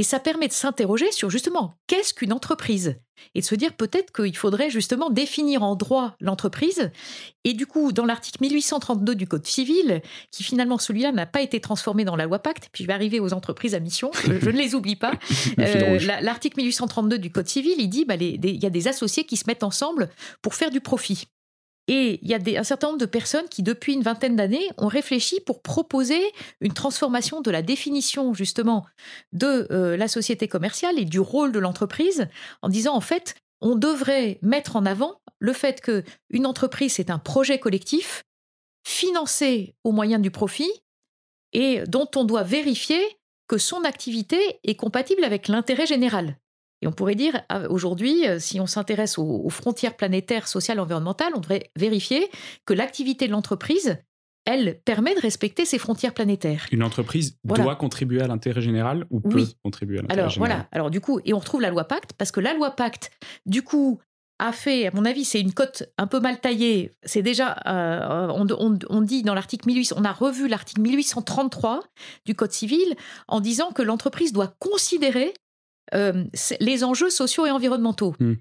Et ça permet de s'interroger sur justement qu'est-ce qu'une entreprise? Et de se dire peut-être qu'il faudrait justement définir en droit l'entreprise. Et du coup, dans l'article 1832 du Code civil, qui finalement celui-là n'a pas été transformé dans la loi Pacte, puis je vais arriver aux entreprises à mission, je, ne les oublie pas. Euh, l'article 1832 du Code civil, il dit bah, il y a des associés qui se mettent ensemble pour faire du profit. Et il y a un certain nombre de personnes qui, depuis une vingtaine d'années, ont réfléchi pour proposer une transformation de la définition justement de euh, la société commerciale et du rôle de l'entreprise, en disant en fait, on devrait mettre en avant le fait que une entreprise c'est un projet collectif financé au moyen du profit et dont on doit vérifier que son activité est compatible avec l'intérêt général. Et on pourrait dire, ah, aujourd'hui, euh, si on s'intéresse aux, frontières planétaires, sociales, environnementales, on devrait vérifier que l'activité de l'entreprise, elle permet de respecter ces frontières planétaires. Une entreprise doit contribuer à l'intérêt général ou peut contribuer à l'intérêt général Alors voilà, alors du coup, et on retrouve la loi Pacte, parce que la loi Pacte, du coup, a fait, à mon avis, c'est une cote un peu mal taillée. C'est déjà, euh, on, dit dans l'article 1800, on a revu l'article 1833 du Code civil en disant que l'entreprise doit considérer euh, les enjeux sociaux et environnementaux. Hmm.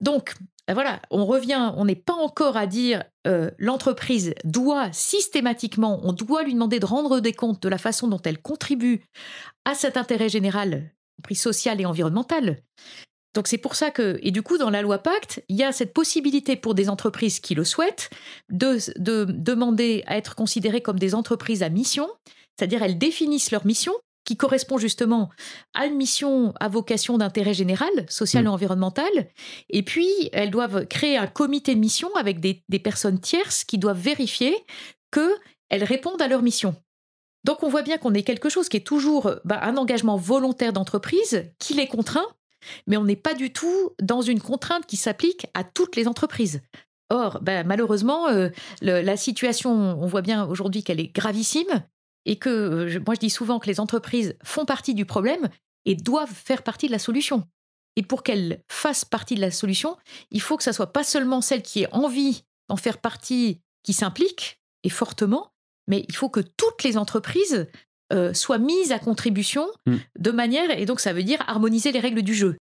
Donc, ben voilà, on revient, on n'est pas encore à dire euh, l'entreprise doit systématiquement, on doit lui demander de rendre des comptes de la façon dont elle contribue à cet intérêt général, compris social et environnemental. Donc c'est pour ça que, et du coup, dans la loi Pacte, il y a cette possibilité pour des entreprises qui le souhaitent de, de demander à être considérées comme des entreprises à mission, c'est-à-dire elles définissent leur mission, qui correspond justement à une mission à vocation d'intérêt général, social mm. et environnemental. Et puis, elles doivent créer un comité de mission avec des, personnes tierces qui doivent vérifier qu'elles répondent à leur mission. Donc, on voit bien qu'on est quelque chose qui est toujours bah, un engagement volontaire d'entreprise qui les contraint, mais on n'est pas du tout dans une contrainte qui s'applique à toutes les entreprises. Or, bah, malheureusement, euh, la situation, on voit bien aujourd'hui qu'elle est gravissime et que euh, moi je dis souvent que les entreprises font partie du problème et doivent faire partie de la solution. Et pour qu'elles fassent partie de la solution, il faut que ça soit pas seulement celle qui ait envie d'en faire partie qui s'implique et fortement, mais il faut que toutes les entreprises euh, soient mises à contribution hmm. de manière et donc ça veut dire harmoniser les règles du jeu.